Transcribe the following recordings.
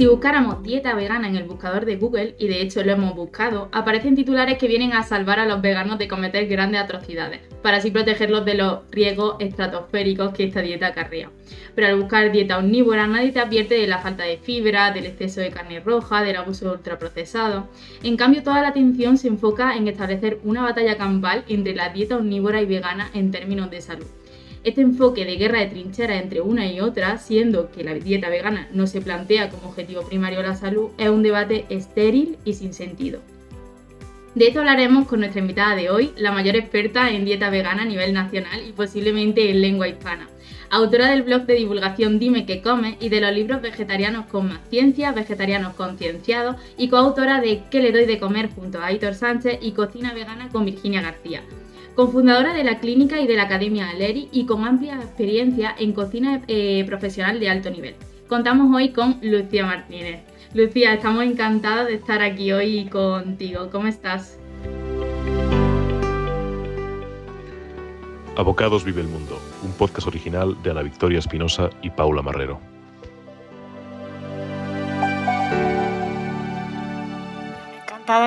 Si buscáramos dieta vegana en el buscador de Google, y de hecho lo hemos buscado, aparecen titulares que vienen a salvar a los veganos de cometer grandes atrocidades, para así protegerlos de los riesgos estratosféricos que esta dieta acarrea. Pero al buscar dieta omnívora nadie te advierte de la falta de fibra, del exceso de carne roja, del abuso de ultraprocesado. En cambio, toda la atención se enfoca en establecer una batalla campal entre la dieta omnívora y vegana en términos de salud. Este enfoque de guerra de trinchera entre una y otra, siendo que la dieta vegana no se plantea como objetivo primario la salud, es un debate estéril y sin sentido. De esto hablaremos con nuestra invitada de hoy, la mayor experta en dieta vegana a nivel nacional y posiblemente en lengua hispana. Autora del blog de divulgación Dime qué come y de los libros Vegetarianos con más ciencia, Vegetarianos concienciados y coautora de ¿Qué le doy de comer? junto a Aitor Sánchez y Cocina vegana con Virginia García cofundadora de la clínica y de la Academia Aleri y con amplia experiencia en cocina eh, profesional de alto nivel. Contamos hoy con Lucía Martínez. Lucía, estamos encantadas de estar aquí hoy contigo. ¿Cómo estás? Abocados Vive el Mundo, un podcast original de Ana Victoria Espinosa y Paula Marrero.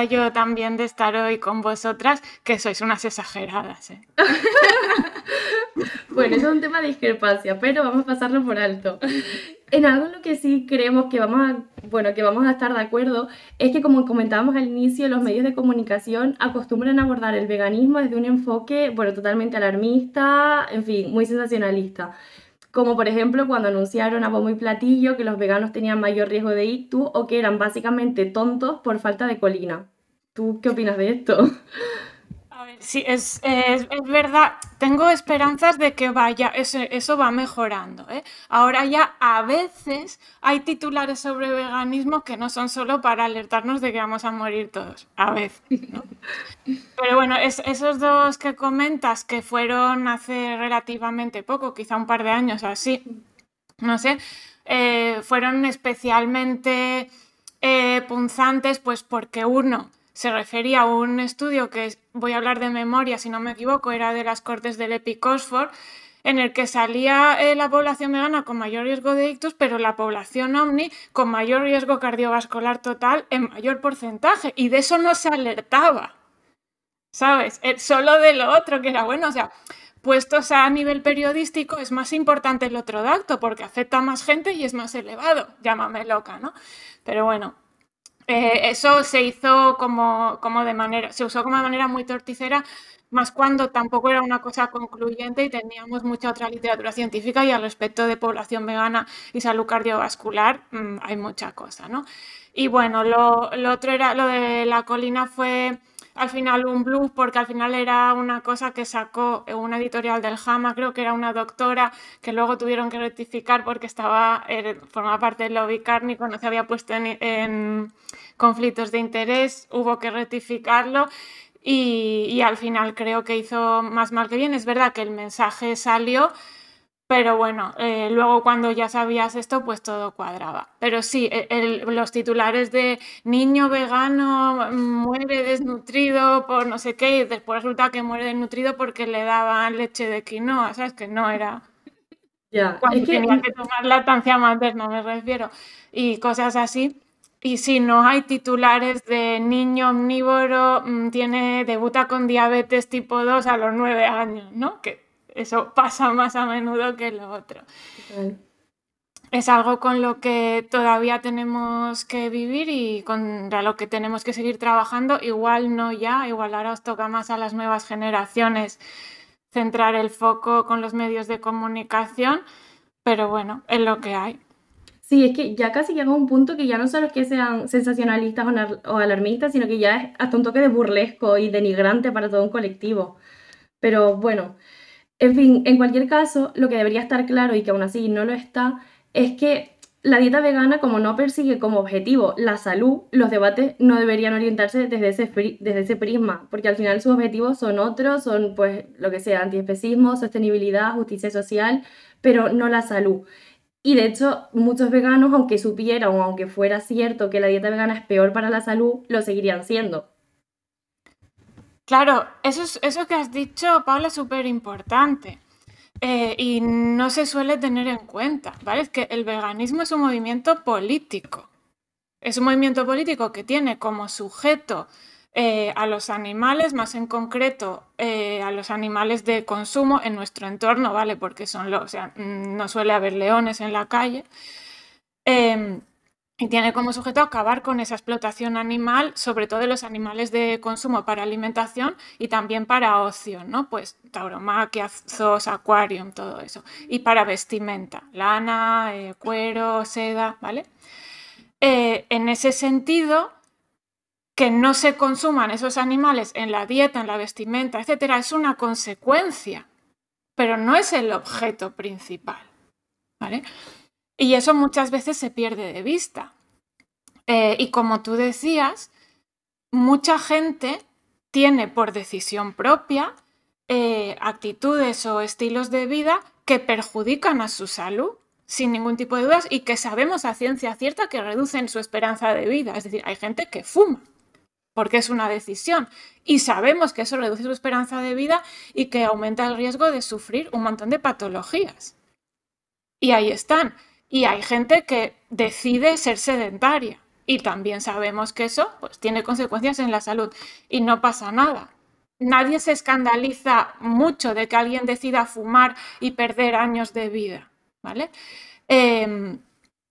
Yo también de estar hoy con vosotras, que sois unas exageradas. ¿eh? bueno, eso es un tema de discrepancia, pero vamos a pasarlo por alto. En algo en lo que sí creemos que vamos a, bueno, que vamos a estar de acuerdo es que como comentábamos al inicio, los medios de comunicación acostumbran a abordar el veganismo desde un enfoque, bueno, totalmente alarmista, en fin, muy sensacionalista como por ejemplo cuando anunciaron a bombo y platillo que los veganos tenían mayor riesgo de ictus o que eran básicamente tontos por falta de colina. ¿Tú qué opinas de esto? Sí, es, es, verdad. Tengo esperanzas de que vaya, eso, eso va mejorando. ¿eh? Ahora ya a veces hay titulares sobre veganismo que no son solo para alertarnos de que vamos a morir todos. A veces. Pero bueno, esos dos que comentas que fueron hace relativamente poco, quizá un par de años así, no sé, eh, fueron especialmente eh, punzantes, pues porque uno se refería a un estudio que voy a hablar de memoria, si no me equivoco, era de las Cortes del Epic en el que salía eh, la población vegana con mayor riesgo de ictus, pero la población omni con mayor riesgo cardiovascular total en mayor porcentaje. Y de eso no se alertaba, ¿sabes? Eh, solo de lo otro, que era bueno, o sea, puestos a nivel periodístico es más importante el otro dato, porque afecta a más gente y es más elevado. Llámame loca, ¿no? Pero bueno, eh, eso se hizo como, como, de manera, se usó como manera muy torticera, más cuando tampoco era una cosa concluyente y teníamos mucha otra literatura científica y al respecto de población vegana y salud cardiovascular mm, hay mucha cosa, ¿no? Y bueno, lo otro era, lo de la colina fue al final un blues porque al final era una cosa que sacó una editorial del JAMA, creo que era una doctora que luego tuvieron que rectificar porque estaba, eh, formaba parte del lobby cárnico, no se había puesto en, conflictos de interés, hubo que rectificarlo y al final creo que hizo más mal que bien. Es verdad que el mensaje salió, pero bueno, eh, luego cuando ya sabías esto, pues todo cuadraba. Pero sí, e, los titulares de niño vegano muere desnutrido por no sé qué, y después resulta que muere desnutrido porque le daban leche de quinoa, ¿sabes? Que no era... Ya, cuando tenía que tomar lactancia materna, me refiero, y cosas así. Y si no hay titulares de niño omnívoro, mm, tiene, debuta con diabetes tipo 2 a los 9 años, ¿no? Que eso pasa más a menudo que lo otro. Es algo con lo que todavía tenemos que vivir y con lo que tenemos que seguir trabajando. Igual no ya, igual ahora os toca más a las nuevas generaciones centrar el foco con los medios de comunicación, pero bueno, es lo que hay. Sí, es que ya casi llega un punto que ya no solo es que sean sensacionalistas o alarmistas, sino que ya es hasta un toque de burlesco y denigrante para todo un colectivo. Pero bueno, en fin, en cualquier caso, lo que debería estar claro y que aún así no lo está, es que la dieta vegana, como no persigue como objetivo la salud, los debates no deberían orientarse desde ese, desde ese prisma, porque al final sus objetivos son otros, son pues lo que sea, antiespecismo, sostenibilidad, justicia social, pero no la salud. Y de hecho, muchos veganos, aunque supieran o aunque fuera cierto que la dieta vegana es peor para la salud, lo seguirían siendo. Claro, eso, es, eso que has dicho, Paula, es súper importante. Eh, y no se suele tener en cuenta, ¿vale? Es que el veganismo es un movimiento político, Es un movimiento político que tiene como sujeto eh, a los animales, más en concreto eh, a los animales de consumo en nuestro entorno, ¿vale? Porque son los, o sea, no suele haber leones en la calle. Em, y tiene como sujeto acabar con esa explotación animal, sobre todo de los animales de consumo para alimentación y también para ocio, ¿no? Pues tauromaquia, zoos, acuarium, todo eso. Y para vestimenta, lana, eh, cuero, seda, ¿vale? en ese sentido, que no se consuman esos animales en la dieta, en la vestimenta, etcétera, es una consecuencia, pero no es el objeto principal. ¿vale? Y eso muchas veces se pierde de vista. Eh, y como tú decías, mucha gente tiene por decisión propia eh, actitudes o estilos de vida que perjudican a su salud sin ningún tipo de dudas y que sabemos a ciencia cierta que reducen su esperanza de vida. Es decir, hay gente que fuma porque es una decisión. Y sabemos que eso reduce su esperanza de vida y que aumenta el riesgo de sufrir un montón de patologías. Y ahí están. Y hay gente que decide ser sedentaria. Y también sabemos que eso pues, tiene consecuencias en la salud. Y no pasa nada. Nadie se escandaliza mucho de que alguien decida fumar y perder años de vida. ¿Vale? Em,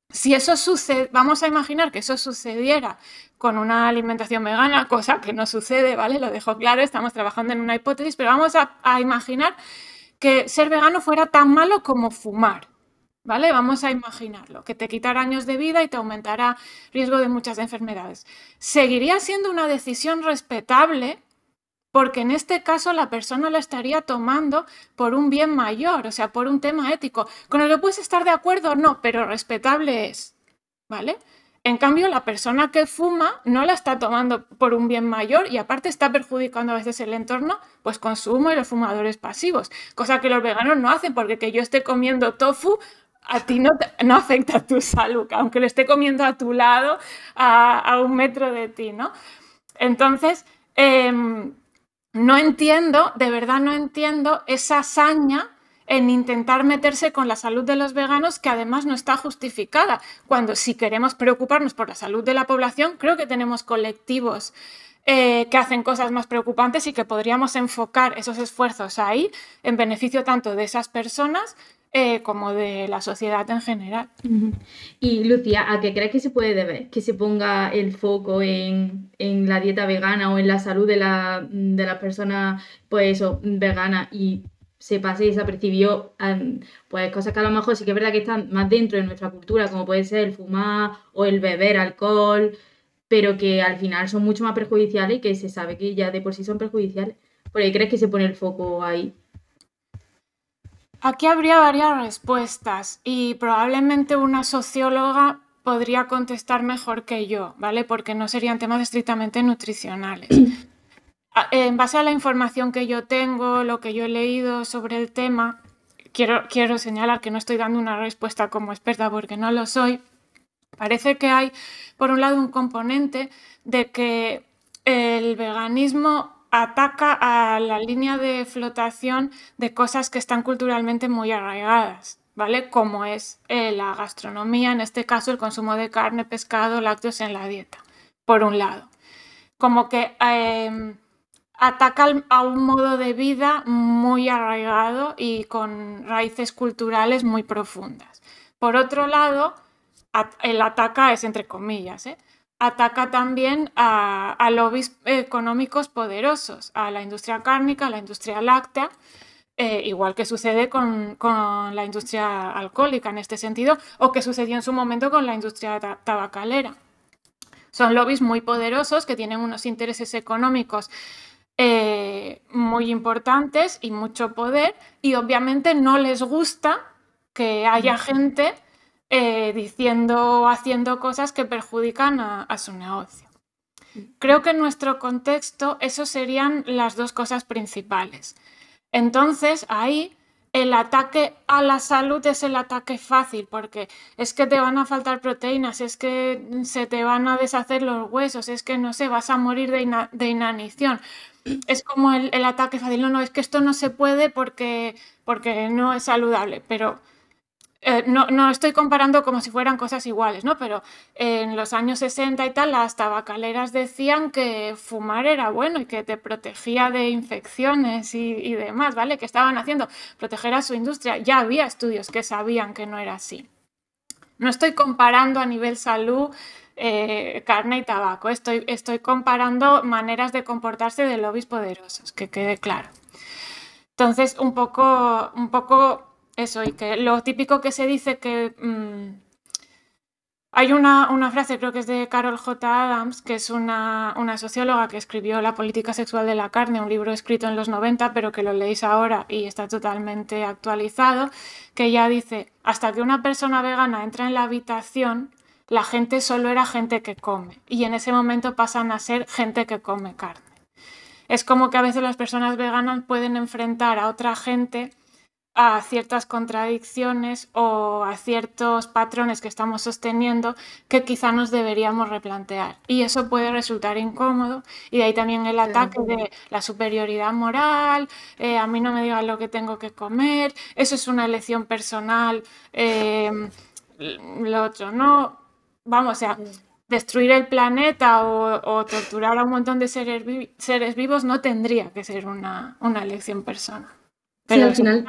si eso sucede, vamos a imaginar que eso sucediera con una alimentación vegana, cosa que no sucede, ¿vale? Lo dejo claro, estamos trabajando en una hipótesis, pero vamos a, imaginar que ser vegano fuera tan malo como fumar, ¿vale? Vamos a imaginarlo, que te quitará años de vida y te aumentará riesgo de muchas enfermedades. Seguiría siendo una decisión respetable porque en este caso la persona la estaría tomando por un bien mayor, o sea, por un tema ético, con el que puedes estar de acuerdo o no, pero respetable es, ¿vale? En cambio, la persona que fuma no la está tomando por un bien mayor y aparte está perjudicando a veces el entorno, pues consumo y los fumadores pasivos, cosa que los veganos no hacen, porque que yo esté comiendo tofu a ti no, no afecta a tu salud, aunque lo esté comiendo a tu lado, a, un metro de ti, ¿no? Entonces, em, no entiendo, de verdad no entiendo esa hazaña en intentar meterse con la salud de los veganos que además no está justificada. Cuando si queremos preocuparnos por la salud de la población, creo que tenemos colectivos eh, que hacen cosas más preocupantes y que podríamos enfocar esos esfuerzos ahí en beneficio tanto de esas personas eh, como de la sociedad en general. Y Lucía, ¿a qué crees que se puede deber que se ponga el foco en, la dieta vegana o en la salud de, la, de las personas pues veganas y se pase y desapercibió pues cosas que a lo mejor sí que es verdad que están más dentro de nuestra cultura, como puede ser el fumar o el beber alcohol, pero que al final son mucho más perjudiciales y que se sabe que ya de por sí son perjudiciales. ¿Por qué crees que se pone el foco ahí? Aquí habría varias respuestas y probablemente una socióloga podría contestar mejor que yo, ¿vale? Porque no serían temas estrictamente nutricionales. En base a la información que yo tengo, lo que yo he leído sobre el tema, quiero, quiero señalar que no estoy dando una respuesta como experta porque no lo soy. Parece que hay, por un lado, un componente de que el veganismo ataca a la línea de flotación de cosas que están culturalmente muy arraigadas, ¿vale? Como es eh, la gastronomía, en este caso el consumo de carne, pescado, lácteos en la dieta, por un lado. Como que em, ataca a un modo de vida muy arraigado y con raíces culturales muy profundas. Por otro lado, el ataca es entre comillas, ¿eh? Ataca también a, lobbies económicos poderosos, a la industria cárnica, a la industria láctea, eh, igual que sucede con, la industria alcohólica en este sentido, o que sucedió en su momento con la industria tabacalera. Son lobbies muy poderosos que tienen unos intereses económicos eh, muy importantes y mucho poder, y obviamente no les gusta que haya gente eh, diciendo o haciendo cosas que perjudican a, su negocio. Creo que en nuestro contexto eso serían las dos cosas principales. Entonces, ahí el ataque a la salud es el ataque fácil, porque es que te van a faltar proteínas, es que se te van a deshacer los huesos, es que no sé, vas a morir de, inanición. Es como el, ataque fácil, no, no, es que esto no se puede porque, porque no es saludable, pero eh, no, estoy comparando como si fueran cosas iguales, ¿no? Pero en los años 60 y tal, las tabacaleras decían que fumar era bueno y que te protegía de infecciones y, demás, ¿vale? Que estaban haciendo proteger a su industria. Ya había estudios que sabían que no era así. No estoy comparando a nivel salud eh, carne y tabaco, estoy, estoy comparando maneras de comportarse de lobbies poderosos, que quede claro. Entonces, un poco, un poco eso, y que lo típico que se dice que... Mm, hay una, frase, creo que es de Carol J. Adams, que es una, socióloga que escribió La política sexual de la carne, un libro escrito en los 90, pero que lo leéis ahora y está totalmente actualizado, que ella dice, hasta que una persona vegana entra en la habitación, la gente solo era gente que come y en ese momento pasan a ser gente que come carne. Es como que a veces las personas veganas pueden enfrentar a otra gente a ciertas contradicciones o a ciertos patrones que estamos sosteniendo que quizá nos deberíamos replantear. Y eso puede resultar incómodo. Y de ahí también el ataque de la superioridad moral, eh, a mí no me digan lo que tengo que comer, eso es una elección personal, eh, lo otro no. Vamos, a destruir el planeta o, torturar a un montón de seres, seres, vivos no tendría que ser una, elección personal. Pero al final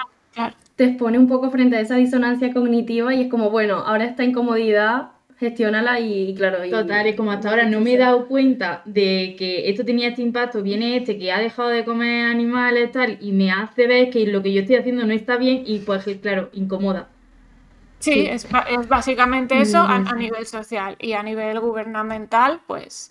te expone un poco frente a esa disonancia cognitiva y es como, bueno, ahora esta incomodidad, gestiónala y claro. Total, es como hasta ahora no me he dado cuenta de que esto tenía este impacto, viene este que ha dejado de comer animales tal y me hace ver que lo que yo estoy haciendo no está bien y pues claro, incomoda. Sí, Es, básicamente eso a, a, nivel social y a nivel gubernamental, pues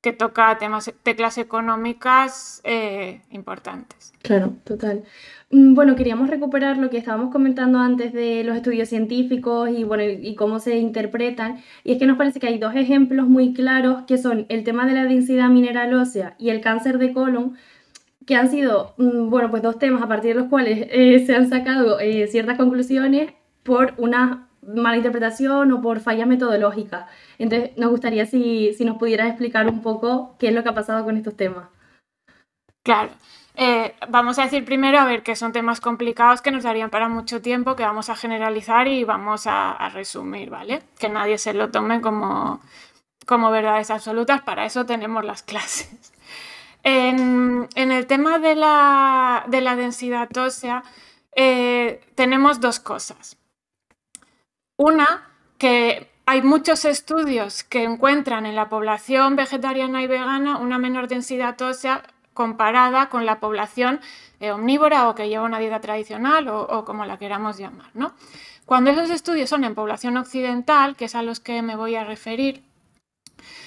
que toca temas, teclas económicas eh, importantes. Claro, total. Mm, bueno, queríamos recuperar lo que estábamos comentando antes de los estudios científicos y, bueno, y cómo se interpretan. Y es que nos parece que hay dos ejemplos muy claros que son el tema de la densidad mineral ósea y el cáncer de colon, que han sido, mm, bueno, pues dos temas a partir de los cuales eh, se han sacado eh, ciertas conclusiones por una mala interpretación o por fallas metodológicas. Entonces, nos gustaría si, nos pudieras explicar un poco qué es lo que ha pasado con estos temas. Claro. Eh, vamos a decir primero, a ver, que son temas complicados que nos darían para mucho tiempo, que vamos a generalizar y vamos a, resumir, ¿vale? Que nadie se lo tome como, como verdades absolutas, para eso tenemos las clases. En, el tema de la, densidad ósea, eh, tenemos dos cosas. Una, que hay muchos estudios que encuentran en la población vegetariana y vegana una menor densidad ósea comparada con la población eh, omnívora o que lleva una dieta tradicional o, como la queramos llamar. Cuando esos estudios son en población occidental, que es a los que me voy a referir,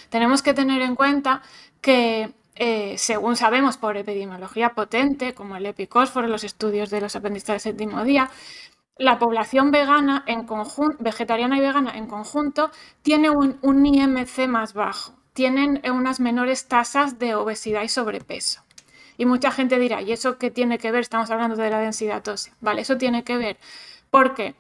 tenemos que tener en cuenta que eh, según sabemos por epidemiología potente, como el EPICOSFOR, los estudios de los aprendizajes del séptimo día, la población vegana en vegetariana y vegana en conjunto tiene un, IMC más bajo, tienen unas menores tasas de obesidad y sobrepeso. Y mucha gente dirá, ¿y eso qué tiene que ver? Estamos hablando de la densidad ósea. Vale, eso tiene que ver porque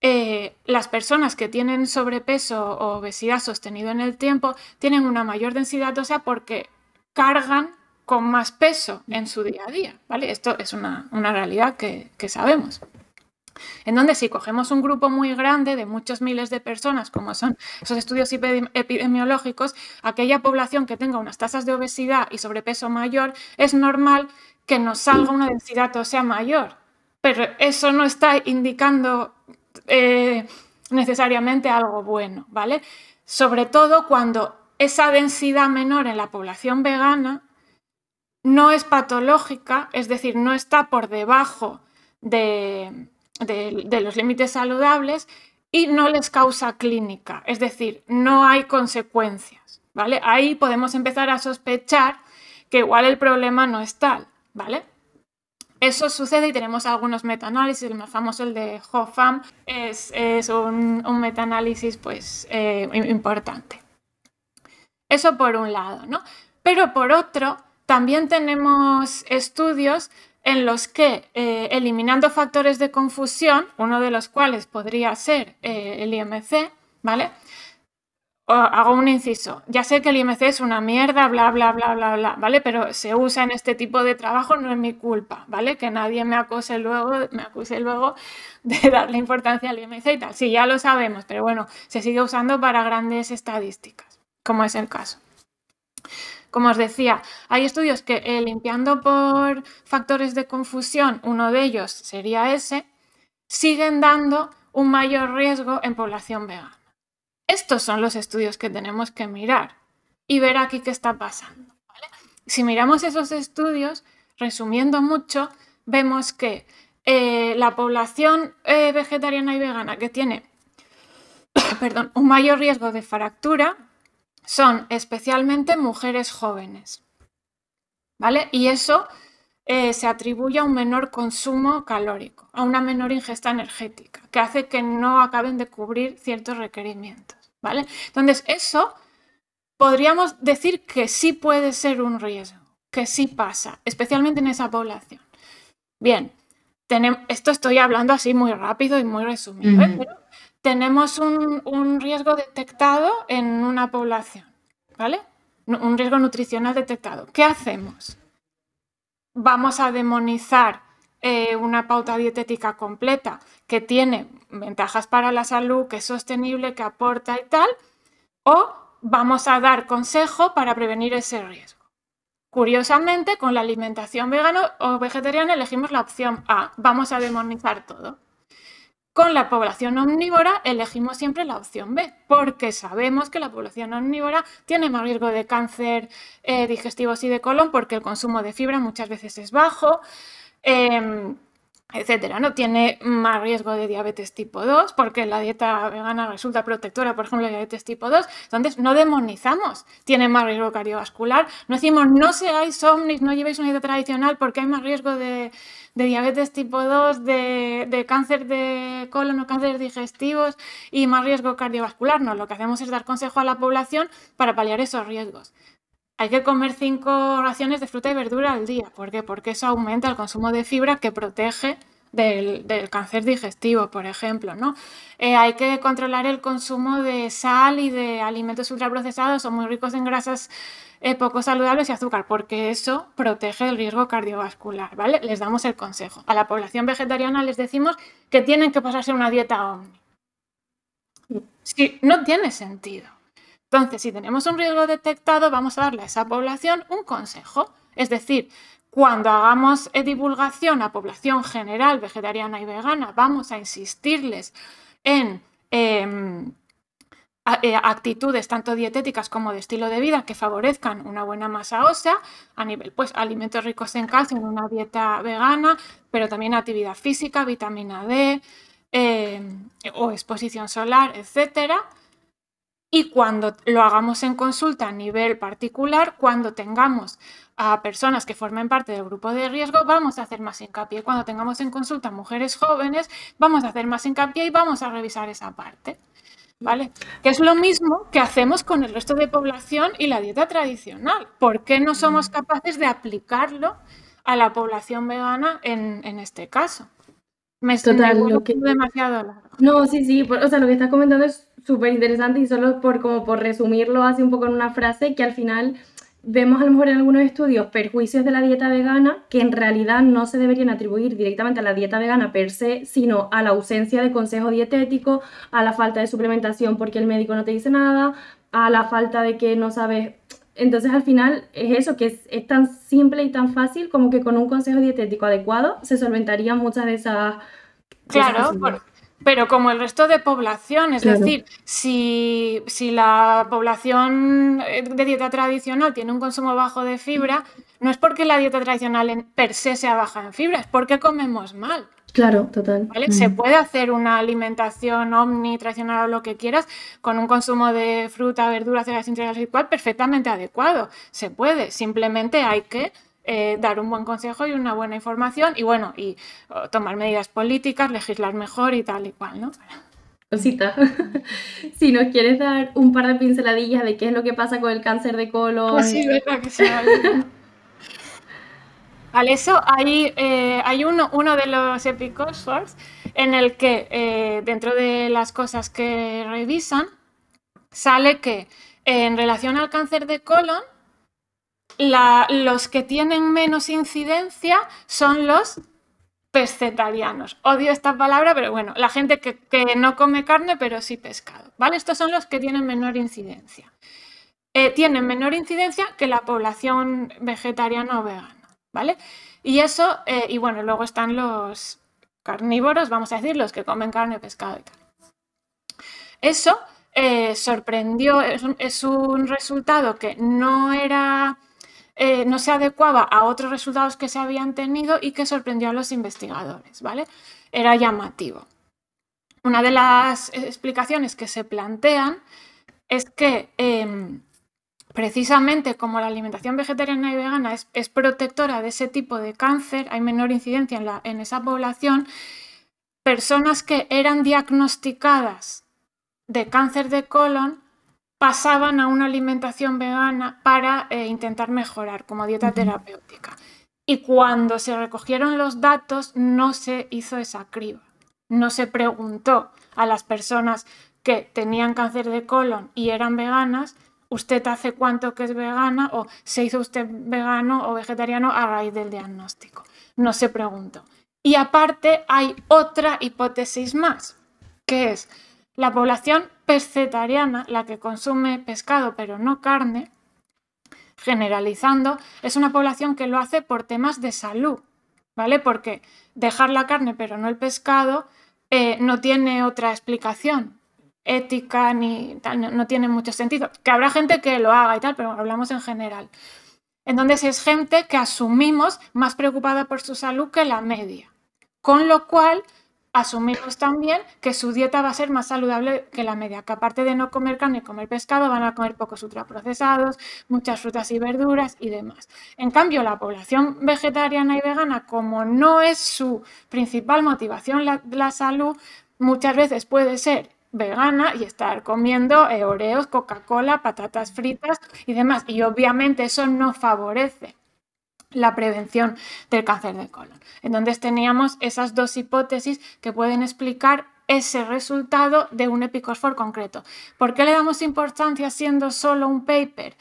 eh, las personas que tienen sobrepeso o obesidad sostenido en el tiempo tienen una mayor densidad ósea porque cargan con más peso en su día a día. ¿vale? Esto es una, realidad que sabemos en donde si cogemos un grupo muy grande de muchos miles de personas, como son esos estudios epidemiológicos, aquella población que tenga unas tasas de obesidad y sobrepeso mayor, es normal que nos salga una densidad ósea mayor. Pero eso no está indicando eh, necesariamente algo bueno, ¿vale? Sobre todo cuando esa densidad menor en la población vegana no es patológica, es decir, no está por debajo de, de, los límites saludables y no les causa clínica, es decir, no hay consecuencias, ¿vale? Ahí podemos empezar a sospechar que igual el problema no es tal, ¿vale? Eso sucede y tenemos algunos metaanálisis, el más famoso, el de Hoffam, es, un, un metaanálisis pues, eh, importante. Eso por un lado, ¿no? Pero por otro, también tenemos estudios en los que, eh, eliminando factores de confusión, uno de los cuales podría ser eh, el IMC, ¿vale? hago un inciso. Ya sé que el IMC es una mierda, bla, bla, bla, bla, bla, ¿vale? Pero se usa en este tipo de trabajo, no es mi culpa, ¿vale? Que nadie me acuse luego, me acuse luego de darle importancia al IMC y tal. Sí, ya lo sabemos, pero bueno, se sigue usando para grandes estadísticas, como es el caso. Como os decía, hay estudios que eh, limpiando por factores de confusión, uno de ellos sería ese, siguen dando un mayor riesgo en población vegana. Estos son los estudios que tenemos que mirar y ver aquí qué está pasando. Si miramos esos estudios, resumiendo mucho, vemos que eh, la población eh, vegetariana y vegana que tiene un mayor riesgo de fractura son especialmente mujeres jóvenes. ¿Vale? Y eso eh, se atribuye a un menor consumo calórico, a una menor ingesta energética, que hace que no acaben de cubrir ciertos requerimientos. ¿Vale? Entonces, eso podríamos decir que sí puede ser un riesgo, que sí pasa, especialmente en esa población. Bien, tenemos, esto estoy hablando así muy rápido y muy resumido, ¿eh? pero tenemos un, riesgo detectado en una población, ¿vale? Un riesgo nutricional detectado. ¿Qué hacemos? vamos a demonizar eh, una pauta dietética completa que tiene ventajas para la salud, que es sostenible, que aporta y tal, o vamos a dar consejo para prevenir ese riesgo. Curiosamente, con la alimentación vegana o vegetariana elegimos la opción A, vamos a demonizar todo. Con la población omnívora elegimos siempre la opción B, porque sabemos que la población omnívora tiene más riesgo de cáncer eh, digestivo y de colon, porque el consumo de fibra muchas veces es bajo. Em, etcétera, ¿no? Tiene más riesgo de diabetes tipo 2 porque la dieta vegana resulta protectora, por ejemplo, de diabetes tipo 2. Entonces, no demonizamos. Tiene más riesgo cardiovascular. No decimos, no seáis omnis, no llevéis una dieta tradicional porque hay más riesgo de, diabetes tipo 2, de, cáncer de colon o cánceres digestivos y más riesgo cardiovascular. No, lo que hacemos es dar consejo a la población para paliar esos riesgos hay que comer cinco raciones de fruta y verdura al día. ¿Por qué? Porque eso aumenta el consumo de fibra que protege del, cáncer digestivo, por ejemplo. ¿no? Eh, hay que controlar el consumo de sal y de alimentos ultraprocesados o muy ricos en grasas eh, poco saludables y azúcar, porque eso protege el riesgo cardiovascular. ¿vale? Les damos el consejo. A la población vegetariana les decimos que tienen que pasarse una dieta omni. Sí, no tiene sentido. Entonces, si tenemos un riesgo detectado, vamos a darle a esa población un consejo. Es decir, cuando hagamos eh, divulgación a población general, vegetariana y vegana, vamos a insistirles en em, eh, actitudes tanto dietéticas como de estilo de vida que favorezcan una buena masa ósea, a nivel, pues, alimentos ricos en calcio en una dieta vegana, pero también actividad física, vitamina D em, o exposición solar, etcétera y cuando lo hagamos en consulta a nivel particular, cuando tengamos a personas que formen parte del grupo de riesgo, vamos a hacer más hincapié. Cuando tengamos en consulta a mujeres jóvenes, vamos a hacer más hincapié y vamos a revisar esa parte. ¿Vale? Que es lo mismo que hacemos con el resto de población y la dieta tradicional. ¿Por qué no somos capaces de aplicarlo a la población vegana en, este caso? Me estoy demasiado largo. No, sí, sí, o sea, lo que estás comentando es súper interesante y solo por, como por resumirlo así un poco en una frase, que al final vemos a lo mejor en algunos estudios perjuicios de la dieta vegana que en realidad no se deberían atribuir directamente a la dieta vegana per se, sino a la ausencia de consejo dietético, a la falta de suplementación porque el médico no te dice nada, a la falta de que no sabes... Entonces al final es eso, que es, tan simple y tan fácil como que con un consejo dietético adecuado se solventarían muchas de esas... Claro, pero como el resto de población, es decir, si, la población eh, de dieta tradicional tiene un consumo bajo de fibra, no es porque la dieta tradicional en per se sea baja en fibra, es porque comemos mal. Claro, total. Se puede hacer una alimentación omni, tradicional o lo que quieras, con un consumo de fruta, verdura, cereales integrales y cual perfectamente adecuado. Se puede, simplemente hay que eh, dar un buen consejo y una buena información y bueno, y tomar medidas políticas, legislar mejor y tal y cual, ¿no? Cosita. si nos quieres dar un par de pinceladillas de qué es lo que pasa con el cáncer de colon. Pues sí, verdad que sea. Vale, eso hay, eh, hay uno, uno de los epicosfors en el que eh, dentro de las cosas que revisan sale que en relación al cáncer de colon, los que tienen menos incidencia son los pescetarianos. Odio esta palabra, pero bueno, la gente que, no come carne, pero sí pescado. ¿Vale? Estos son los que tienen menor incidencia. Eh, tienen menor incidencia que la población vegetariana o vegana. ¿Vale? Y eso, eh, y bueno, luego están los carnívoros, vamos a decir, los que comen carne, pescado y tal. Eso eh, sorprendió, es un, resultado que no era, eh, no se adecuaba a otros resultados que se habían tenido y que sorprendió a los investigadores, ¿vale? Era llamativo. Una de las explicaciones que se plantean es que em, precisamente como la alimentación vegetariana y vegana es, protectora de ese tipo de cáncer, hay menor incidencia en, en esa población, personas que eran diagnosticadas de cáncer de colon pasaban a una alimentación vegana para eh, intentar mejorar como dieta terapéutica. Y cuando se recogieron los datos no se hizo esa criba. No se preguntó a las personas que tenían cáncer de colon y eran veganas, ¿usted hace cuánto que es vegana o se hizo usted vegano o vegetariano a raíz del diagnóstico? No se preguntó. Y aparte hay otra hipótesis más, que es la población pescetariana, la que consume pescado pero no carne, generalizando, es una población que lo hace por temas de salud, ¿vale? Porque dejar la carne pero no el pescado eh, no tiene otra explicación ética ni tal, no, tiene mucho sentido. Que habrá gente que lo haga y tal, pero hablamos en general. Entonces es gente que asumimos más preocupada por su salud que la media. Con lo cual asumimos también que su dieta va a ser más saludable que la media, que aparte de no comer carne y comer pescado, van a comer pocos ultraprocesados, muchas frutas y verduras y demás. En cambio, la población vegetariana y vegana, como no es su principal motivación la, salud, muchas veces puede ser vegana y estar comiendo eh, oreos, Coca-Cola, patatas fritas y demás. Y obviamente eso no favorece la prevención del cáncer de colon. Entonces teníamos esas dos hipótesis que pueden explicar ese resultado de un epicosfor concreto. ¿Por qué le damos importancia siendo solo un paper?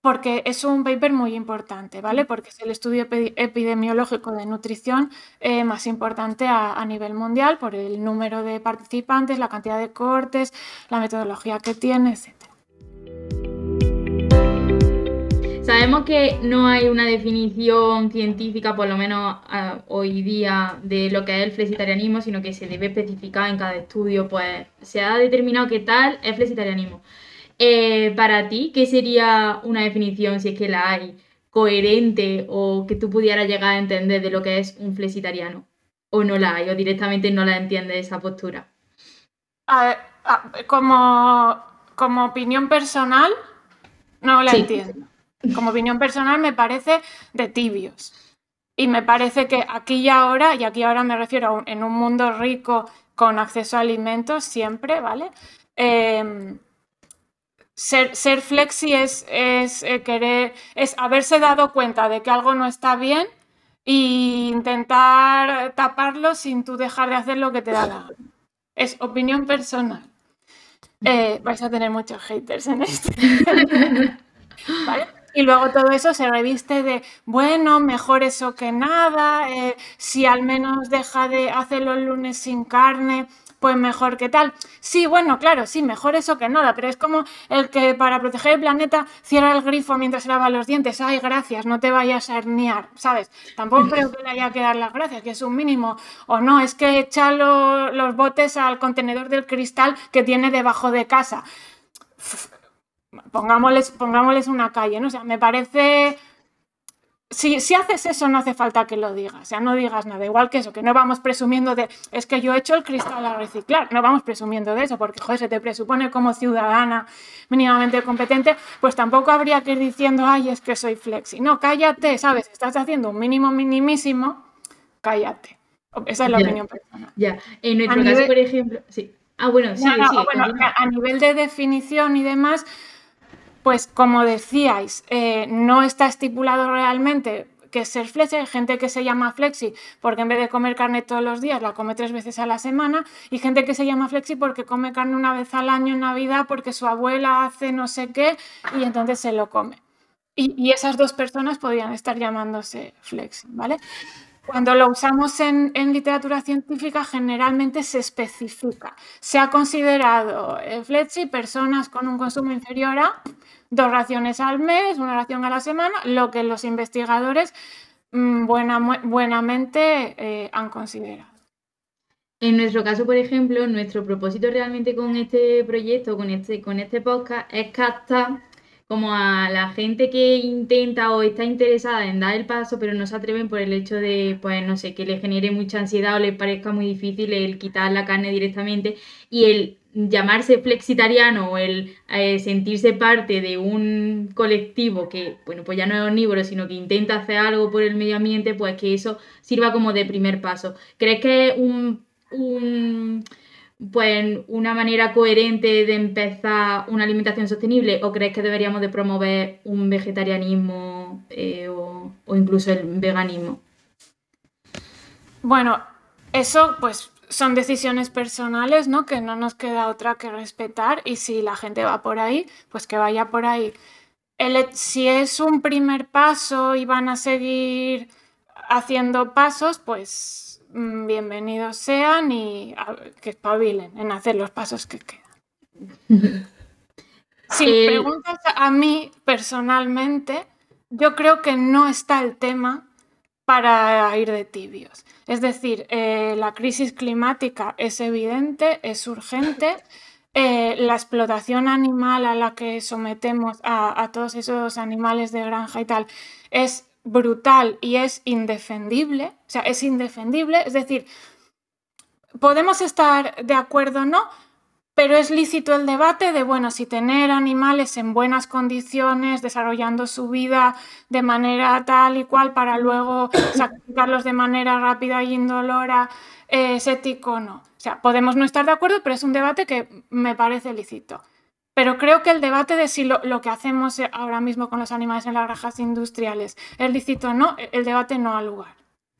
Porque es un paper muy importante, ¿vale? Porque es el estudio epidemiológico de nutrición eh, más importante a, nivel mundial por el número de participantes, la cantidad de cortes, la metodología que tiene, etc. Sabemos que no hay una definición científica, por lo menos ah, hoy día, de lo que es el flexitarianismo, sino que se debe especificar en cada estudio, pues se ha determinado que tal es flexitarianismo. Eh, para ti, ¿qué sería una definición, si es que la hay, coherente o que tú pudieras llegar a entender de lo que es un flexitariano? ¿O no la hay? ¿O directamente no la entiendes esa postura? como, como opinión personal, no la entiendo como opinión personal, me parece de tibios. Y me parece que aquí y ahora, y aquí ahora me refiero a en un mundo rico con acceso a alimentos siempre, ¿vale? Em, ser, ser, flexi es, es eh, querer, es haberse dado cuenta de que algo no está bien e intentar taparlo sin tú dejar de hacer lo que te da la gana. Es opinión personal. Eh, vais a tener muchos haters en este. ¿Vale? Y luego todo eso se reviste de, bueno, mejor eso que nada, eh, si al menos deja de hacer los lunes sin carne, pues mejor que tal. Sí, bueno, claro, sí, mejor eso que nada, pero es como el que para proteger el planeta cierra el grifo mientras se lava los dientes. Ay, gracias, no te vayas a herniar, ¿sabes? Tampoco creo que le haya que dar las gracias, que es un mínimo. O no, es que echa los botes al contenedor del cristal que tiene debajo de casa pongámosles, pongámosles una calle, ¿no? O sea, me parece... Si, si, haces eso, no hace falta que lo digas, o sea, no digas nada, igual que eso, que no vamos presumiendo de, es que yo he hecho el cristal a reciclar, no vamos presumiendo de eso, porque, joder, se te presupone como ciudadana mínimamente competente, pues tampoco habría que ir diciendo, ay, es que soy flexi. No, cállate, ¿sabes? Estás haciendo un mínimo minimísimo, cállate. Esa es la opinión personal. Ya, en nuestro caso, por ejemplo, sí. Ah, bueno, sí, sí. Bueno, a nivel de definición y demás, pues como decíais, eh, no está estipulado realmente que ser flexi, gente que se llama flexi porque en vez de comer carne todos los días la come tres veces a la semana y gente que se llama flexi porque come carne una vez al año en Navidad porque su abuela hace no sé qué y entonces se lo come. Y, esas dos personas podrían estar llamándose flexi, ¿vale? Cuando lo usamos en, literatura científica, generalmente se especifica. Se ha considerado eh, flexi personas con un consumo inferior a dos raciones al mes, una ración a la semana, lo que los investigadores mm, buenamente eh, han considerado. En nuestro caso, por ejemplo, nuestro propósito realmente con este proyecto, con este, con este podcast, es captar como a la gente que intenta o está interesada en dar el paso, pero no se atreven por el hecho de, pues, no sé, que le genere mucha ansiedad o le parezca muy difícil el quitar la carne directamente y el llamarse flexitariano o el eh, sentirse parte de un colectivo que, bueno, pues ya no es omnívoro, sino que intenta hacer algo por el medio ambiente, pues que eso sirva como de primer paso. ¿Crees que es un pues una manera coherente de empezar una alimentación sostenible o crees que deberíamos de promover un vegetarianismo eh, o, incluso el veganismo? Bueno, eso pues son decisiones personales, ¿no? Que no nos queda otra que respetar y si la gente va por ahí, pues que vaya por ahí. si es un primer paso y van a seguir haciendo pasos, pues bienvenidos sean y que espabilen en hacer los pasos que quedan. si me preguntas a mí personalmente, yo creo que no está el tema para ir de tibios. Es decir, eh, la crisis climática es evidente, es urgente. Eh, la explotación animal a la que sometemos a, a, todos esos animales de granja y tal es brutal y es indefendible, o sea, es indefendible, es decir, podemos estar de acuerdo o no, pero es lícito el debate de, bueno, si tener animales en buenas condiciones, desarrollando su vida de manera tal y cual para luego sacrificarlos de manera rápida y indolora, eh, es ético o no. O sea, podemos no estar de acuerdo, pero es un debate que me parece lícito. Pero creo que el debate de si lo, que hacemos ahora mismo con los animales en las granjas industriales es lícito o no, el debate no ha lugar.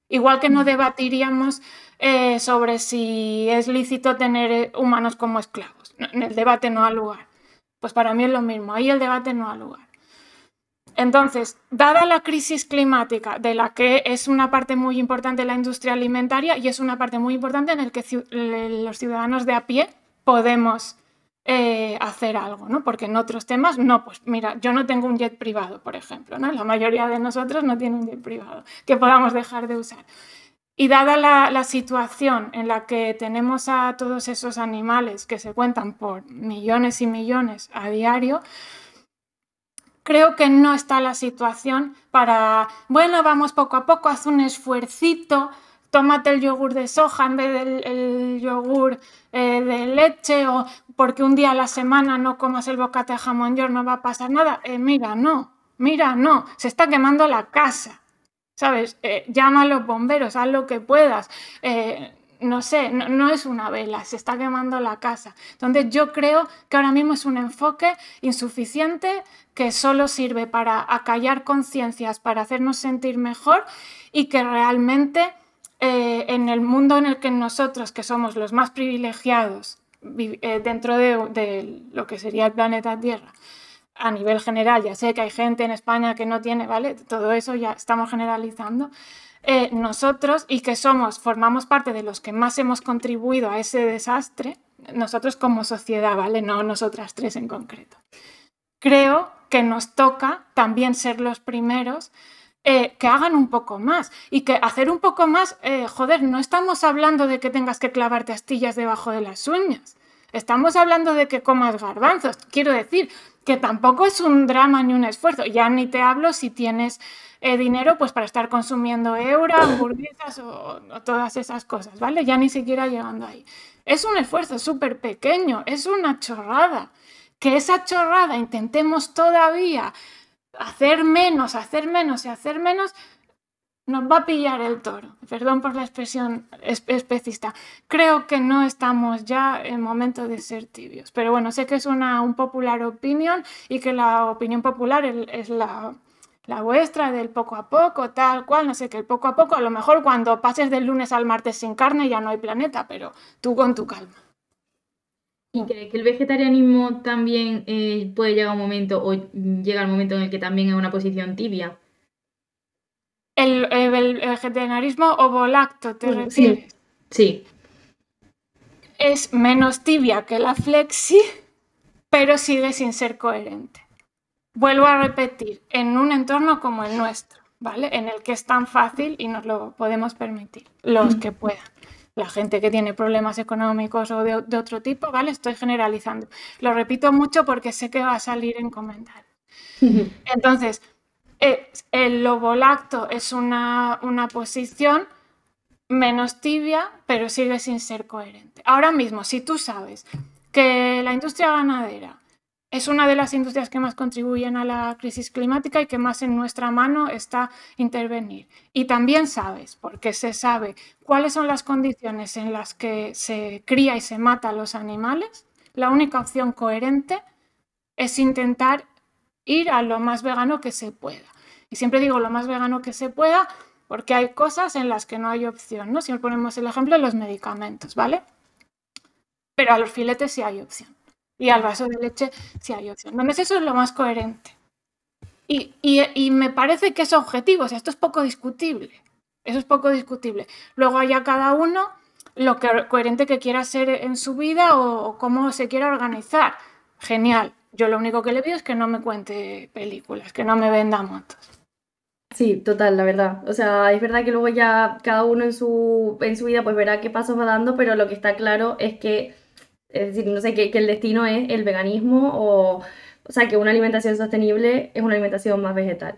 Igual que no mm. debatiríamos eh, sobre si es lícito tener eh, humanos como esclavos. el debate no ha lugar. Pues para mí es lo mismo, ahí el debate no ha lugar. Entonces, dada la crisis climática, de la que es una parte muy importante la industria alimentaria y es una parte muy importante en la que los ciudadanos de a pie podemos eh, hacer algo, ¿no? Porque en otros temas, no, pues mira, yo no tengo un jet privado, por ejemplo, ¿no? La mayoría de nosotros no tiene un jet privado que podamos dejar de usar. Y dada la, situación en la que tenemos a todos esos animales que se cuentan por millones y millones a diario, creo que no está la situación para, bueno, vamos poco a poco, haz un esfuercito, tómate el yogur de soja en vez del yogur eh, de leche o porque un día a la semana no comas el bocate de jamón york no va a pasar nada. Eh, mira, no, mira, no, se está quemando la casa. ¿Sabes? Eh, llama a los bomberos, haz lo que puedas. no sé, no, es una vela, se está quemando la casa. Entonces yo creo que ahora mismo es un enfoque insuficiente que solo sirve para acallar conciencias, para hacernos sentir mejor y que realmente eh, en el mundo en el que nosotros, que somos los más privilegiados eh, dentro de, lo que sería el planeta Tierra, a nivel general, ya sé que hay gente en España que no tiene, ¿vale? Todo eso ya estamos generalizando. Eh, nosotros y que somos, formamos parte de los que más hemos contribuido a ese desastre, nosotros como sociedad, ¿vale? No nosotras tres en concreto. Creo que nos toca también ser los primeros eh, que hagan un poco más. Y que hacer un poco más, eh, joder, no estamos hablando de que tengas que clavarte astillas debajo de las uñas. Estamos hablando de que comas garbanzos. Quiero decir que tampoco es un drama ni un esfuerzo. Ya ni te hablo si tienes eh, dinero pues para estar consumiendo euros, hamburguesas o, o, todas esas cosas, ¿vale? Ya ni siquiera llegando ahí. Es un esfuerzo súper pequeño, es una chorrada. Que esa chorrada intentemos todavía hacer menos, hacer menos y hacer menos, nos va a pillar el toro. Perdón por la expresión especista. Creo que no estamos ya en momento de ser tibios. Pero bueno, sé que es una un popular opinión y que la opinión popular es la, la vuestra del poco a poco, tal cual, no sé qué, el poco a poco, a lo mejor cuando pases del lunes al martes sin carne ya no hay planeta, pero tú con tu calma. ¿Y crees que el vegetarianismo también eh, puede llegar a un momento o llega el momento en el que también es una posición tibia? ¿El, vegetarianismo ovolacto te refieres? Sí. Es menos tibia que la flexi, pero sigue sin ser coherente. Vuelvo a repetir, en un entorno como el nuestro, ¿vale? En el que es tan fácil y nos lo podemos permitir, los mm. que puedan la gente que tiene problemas económicos o de, otro tipo, ¿vale? Estoy generalizando. Lo repito mucho porque sé que va a salir en comentarios. Entonces, eh, el lobo lacto es una, una posición menos tibia, pero sigue sin ser coherente. Ahora mismo, si tú sabes que la industria ganadera es una de las industrias que más contribuyen a la crisis climática y que más en nuestra mano está intervenir. Y también sabes, porque se sabe, cuáles son las condiciones en las que se cría y se mata a los animales. La única opción coherente es intentar ir a lo más vegano que se pueda. Y siempre digo lo más vegano que se pueda porque hay cosas en las que no hay opción, ¿no? Si ponemos el ejemplo de los medicamentos, ¿vale? Pero a los filetes sí hay opción y al vaso de leche si hay opción. Entonces eso es lo más coherente. Y, me parece que es objetivo, o sea, esto es poco discutible. Eso es poco discutible. Luego haya cada uno lo que, coherente que quiera ser en su vida o, cómo se quiera organizar. Genial. Yo lo único que le pido es que no me cuente películas, que no me venda motos. Sí, total, la verdad. O sea, es verdad que luego ya cada uno en su, en su vida pues verá qué pasos va dando, pero lo que está claro es que es decir, no sé, que, que el destino es el veganismo o, o sea, que una alimentación sostenible es una alimentación más vegetal.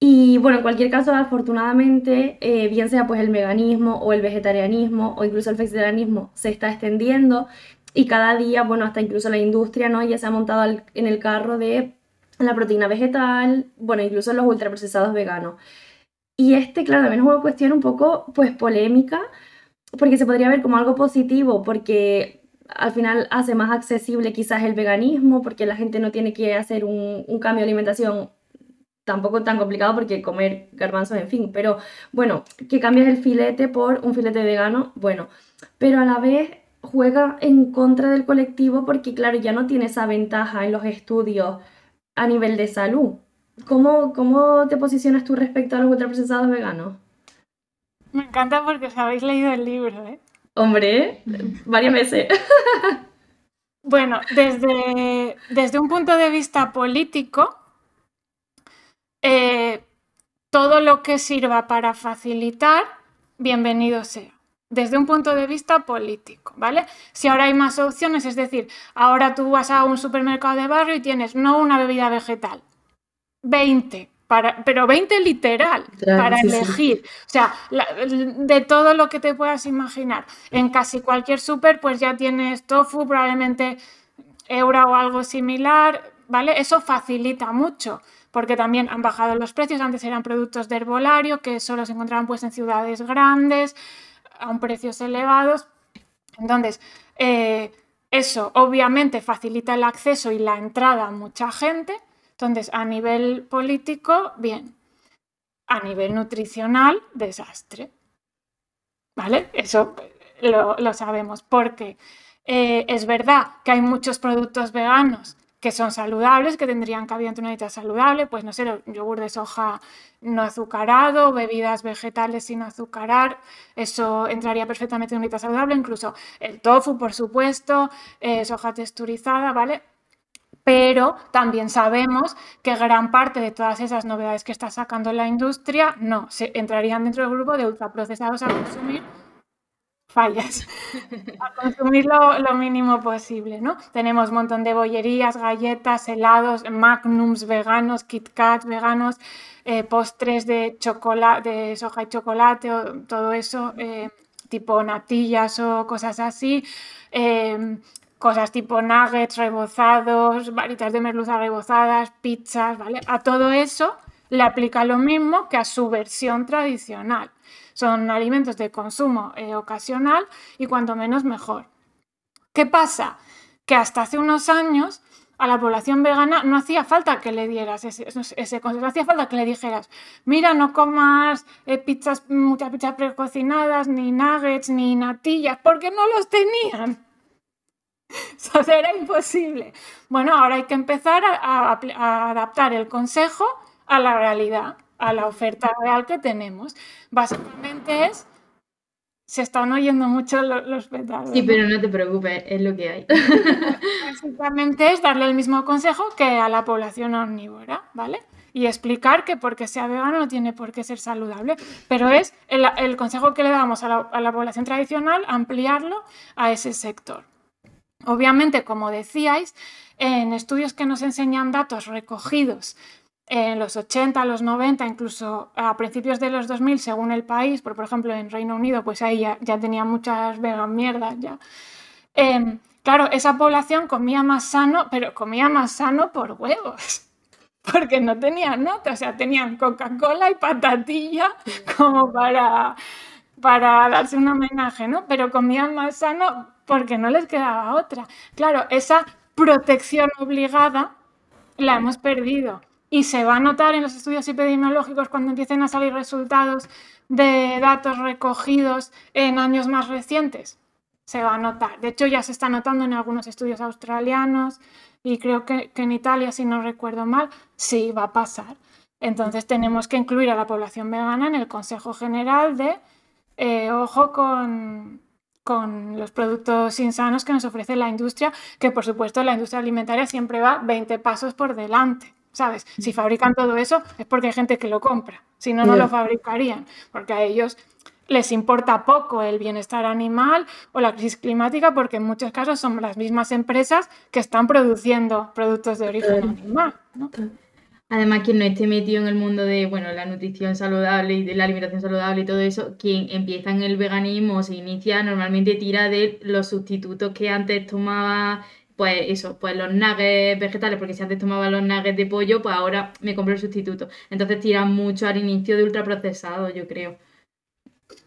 Y bueno, en cualquier caso, afortunadamente, eh, bien sea pues el veganismo o el vegetarianismo o incluso el vegetarianismo se está extendiendo y cada día, bueno, hasta incluso la industria, ¿no? Ya se ha montado en el carro de la proteína vegetal, bueno, incluso los ultraprocesados veganos. Y este, claro, también es una cuestión un poco, pues, polémica, porque se podría ver como algo positivo, porque al final hace más accesible quizás el veganismo, porque la gente no tiene que hacer un, cambio de alimentación tampoco tan complicado porque comer garbanzos, en fin, pero bueno, que cambies el filete por un filete vegano, bueno, pero a la vez juega en contra del colectivo porque claro, ya no tiene esa ventaja en los estudios a nivel de salud. ¿Cómo, cómo te posicionas tú respecto a los ultraprocesados veganos? Me encanta porque os habéis leído el libro, ¿eh? Hombre, varias veces. Bueno, desde, desde un punto de vista político, eh, todo lo que sirva para facilitar, bienvenido sea. Desde un punto de vista político, ¿vale? Si ahora hay más opciones, es decir, ahora tú vas a un supermercado de barrio y tienes no una bebida vegetal, 20, pero 20 literal, para elegir. O sea, de todo lo que te puedas imaginar. En casi cualquier súper, pues ya tienes tofu, probablemente euro o algo similar, ¿vale? Eso facilita mucho, porque también han bajado los precios. Antes eran productos de herbolario que solo se encontraban pues en ciudades grandes, a un precios elevados. Entonces, eh, eso obviamente facilita el acceso y la entrada a mucha gente entonces, a nivel político, bien. A nivel nutricional, desastre. ¿Vale? Eso lo, sabemos porque eh, es verdad que hay muchos productos veganos que son saludables, que tendrían cabida en una dieta saludable, pues no sé, yogur de soja no azucarado, bebidas vegetales sin azucarar, eso entraría perfectamente en una dieta saludable, incluso el tofu, por supuesto, eh, soja texturizada, ¿vale? Pero también sabemos que gran parte de todas esas novedades que está sacando la industria no se entrarían dentro del grupo de ultraprocesados a consumir fallas, a consumir lo, mínimo posible, ¿no? Tenemos un montón de bollerías, galletas, helados, magnums veganos, Kit Kats veganos, eh, postres de chocolate, de soja y chocolate, o todo eso, eh, tipo natillas o cosas así, eh, cosas tipo nuggets rebozados, varitas de merluza rebozadas, pizzas, ¿vale? A todo eso le aplica lo mismo que a su versión tradicional. Son alimentos de consumo eh, ocasional y cuanto menos mejor. ¿Qué pasa? Que hasta hace unos años a la población vegana no hacía falta que le dieras ese, consejo, no hacía falta que le dijeras, mira, no comas eh, pizzas, muchas pizzas precocinadas, ni nuggets, ni natillas, porque no los tenían. Eso era imposible. Bueno, ahora hay que empezar a, adaptar el consejo a la realidad, a la oferta real que tenemos. Básicamente es se están oyendo mucho los, petardos. Sí, pero no te preocupes, es lo que hay. Básicamente es darle el mismo consejo que a la población omnívora, ¿vale? Y explicar que porque sea vegano no tiene por qué ser saludable, pero es el, consejo que le damos a la, a la población tradicional, ampliarlo a ese sector. Obviamente, como decíais, en estudios que nos enseñan datos recogidos en los 80, los 90, incluso a principios de los 2000, según el país, por, ejemplo en Reino Unido, pues ahí ya, tenía muchas vegan mierdas ya. Em, claro, esa población comía más sano, pero comía más sano por huevos, porque no tenían nota, o sea, tenían Coca-Cola y patatilla como para, para darse un homenaje, ¿no? Pero comían más sano porque no les quedaba otra. Claro, esa protección obligada la hemos perdido y se va a notar en los estudios epidemiológicos cuando empiecen a salir resultados de datos recogidos en años más recientes. Se va a notar. De hecho, ya se está notando en algunos estudios australianos y creo que, en Italia, si no recuerdo mal, sí va a pasar. Entonces tenemos que incluir a la población vegana en el Consejo General de eh, ojo con, con los productos insanos que nos ofrece la industria, que por supuesto la industria alimentaria siempre va 20 pasos por delante. ¿sabes? Si fabrican todo eso es porque hay gente que lo compra, si no, no lo fabricarían, porque a ellos les importa poco el bienestar animal o la crisis climática porque en muchos casos son las mismas empresas que están produciendo productos de origen animal. Además, quien no esté metido en el mundo de bueno, la nutrición saludable y de la alimentación saludable y todo eso, quien empieza en el veganismo o se inicia normalmente tira de los sustitutos que antes tomaba pues eso, pues los nuggets vegetales, porque si antes tomaba los nuggets de pollo, pues ahora me compro el sustituto. Entonces tiran mucho al inicio de ultraprocesado, yo creo.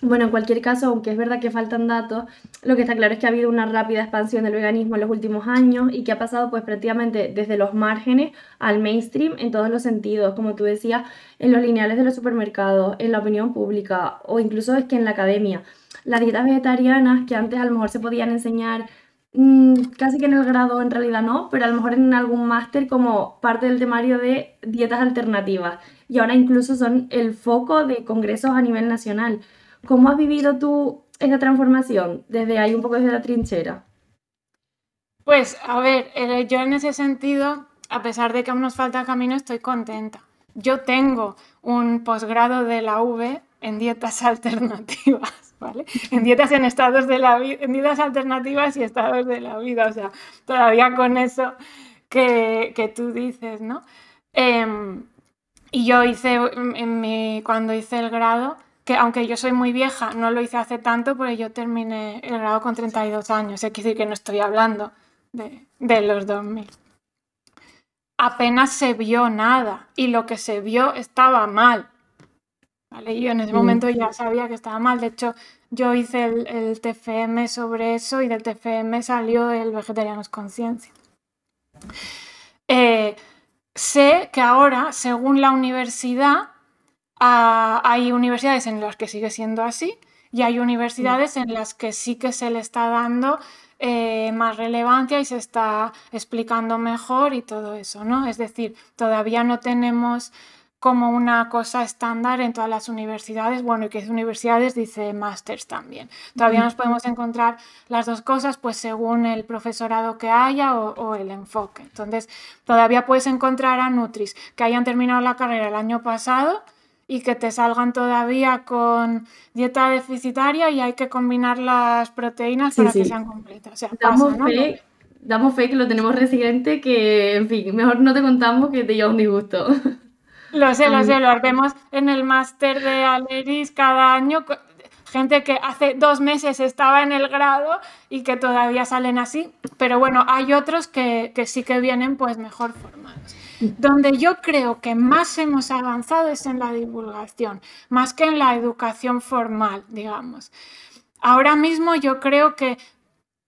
Bueno, en cualquier caso, aunque es verdad que faltan datos, lo que está claro es que ha habido una rápida expansión del veganismo en los últimos años y que ha pasado pues prácticamente desde los márgenes al mainstream en todos los sentidos, como tú decías, en los lineales de los supermercados, en la opinión pública o incluso es que en la academia. Las dietas vegetarianas que antes a lo mejor se podían enseñar Mm, casi que en el grado en realidad no, pero a lo mejor en algún máster como parte del temario de dietas alternativas. Y ahora incluso son el foco de congresos a nivel nacional. ¿Cómo has vivido tú esa transformación desde ahí un poco desde la trinchera? Pues a ver, eh, yo en ese sentido, a pesar de que aún nos falta camino, estoy contenta. Yo tengo un posgrado de la V en dietas alternativas en dietas en estados de la vida, en dietas alternativas y estados de la vida, o sea, todavía con eso que, tú dices, ¿no? Em, y yo hice, en mi, cuando hice el grado, que aunque yo soy muy vieja, no lo hice hace tanto, porque yo terminé el grado con 32 años, es decir que no estoy hablando de, de los 2000. Apenas se vio nada y lo que se vio estaba mal. ¿vale? Yo en ese momento ya sabía que estaba mal. De hecho, yo hice el, TFM sobre eso y del TFM salió el Vegetarianos Conciencia. Eh, sé que ahora, según la universidad, ah, hay universidades en las que sigue siendo así y hay universidades en las que sí que se le está dando eh, más relevancia y se está explicando mejor y todo eso, ¿no? Es decir, todavía no tenemos como una cosa estándar en todas las universidades, bueno, y que es universidades dice másters también. Todavía nos podemos encontrar las dos cosas, pues según el profesorado que haya o, el enfoque. Entonces, todavía puedes encontrar a Nutris que hayan terminado la carrera el año pasado y que te salgan todavía con dieta deficitaria y hay que combinar las proteínas para que sean completas. O sea, damos, fe, damos fe que lo tenemos resiliente, que, en fin, mejor no te contamos que te lleva un disgusto. Lo sé, lo sé, lo vemos en el máster de Aleris cada año. Gente que hace dos meses estaba en el grado y que todavía salen así. Pero bueno, hay otros que, sí que vienen pues mejor formados. Donde yo creo que más hemos avanzado es en la divulgación, más que en la educación formal, digamos. Ahora mismo yo creo que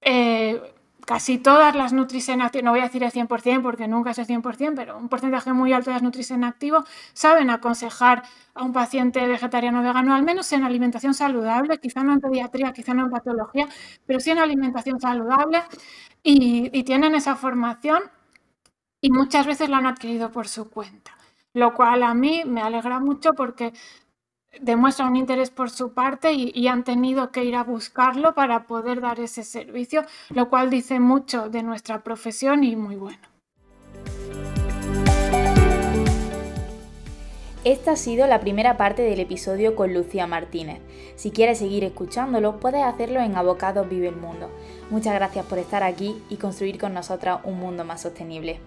eh, casi todas las Nutris en activo, no voy a decir el 100% porque nunca es el 100%, pero un porcentaje muy alto de las Nutris en activo saben aconsejar a un paciente vegetariano o vegano, al menos en alimentación saludable, quizá no en pediatría, quizá no en patología, pero sí en alimentación saludable y tienen esa formación y muchas veces la han adquirido por su cuenta, lo cual a mí me alegra mucho porque demuestra un interés por su parte y, han tenido que ir a buscarlo para poder dar ese servicio, lo cual dice mucho de nuestra profesión y muy bueno. Esta ha sido la primera parte del episodio con Lucía Martínez. Si quieres seguir escuchándolo, puedes hacerlo en Abocados Vive el Mundo. Muchas gracias por estar aquí y construir con nosotras un mundo más sostenible.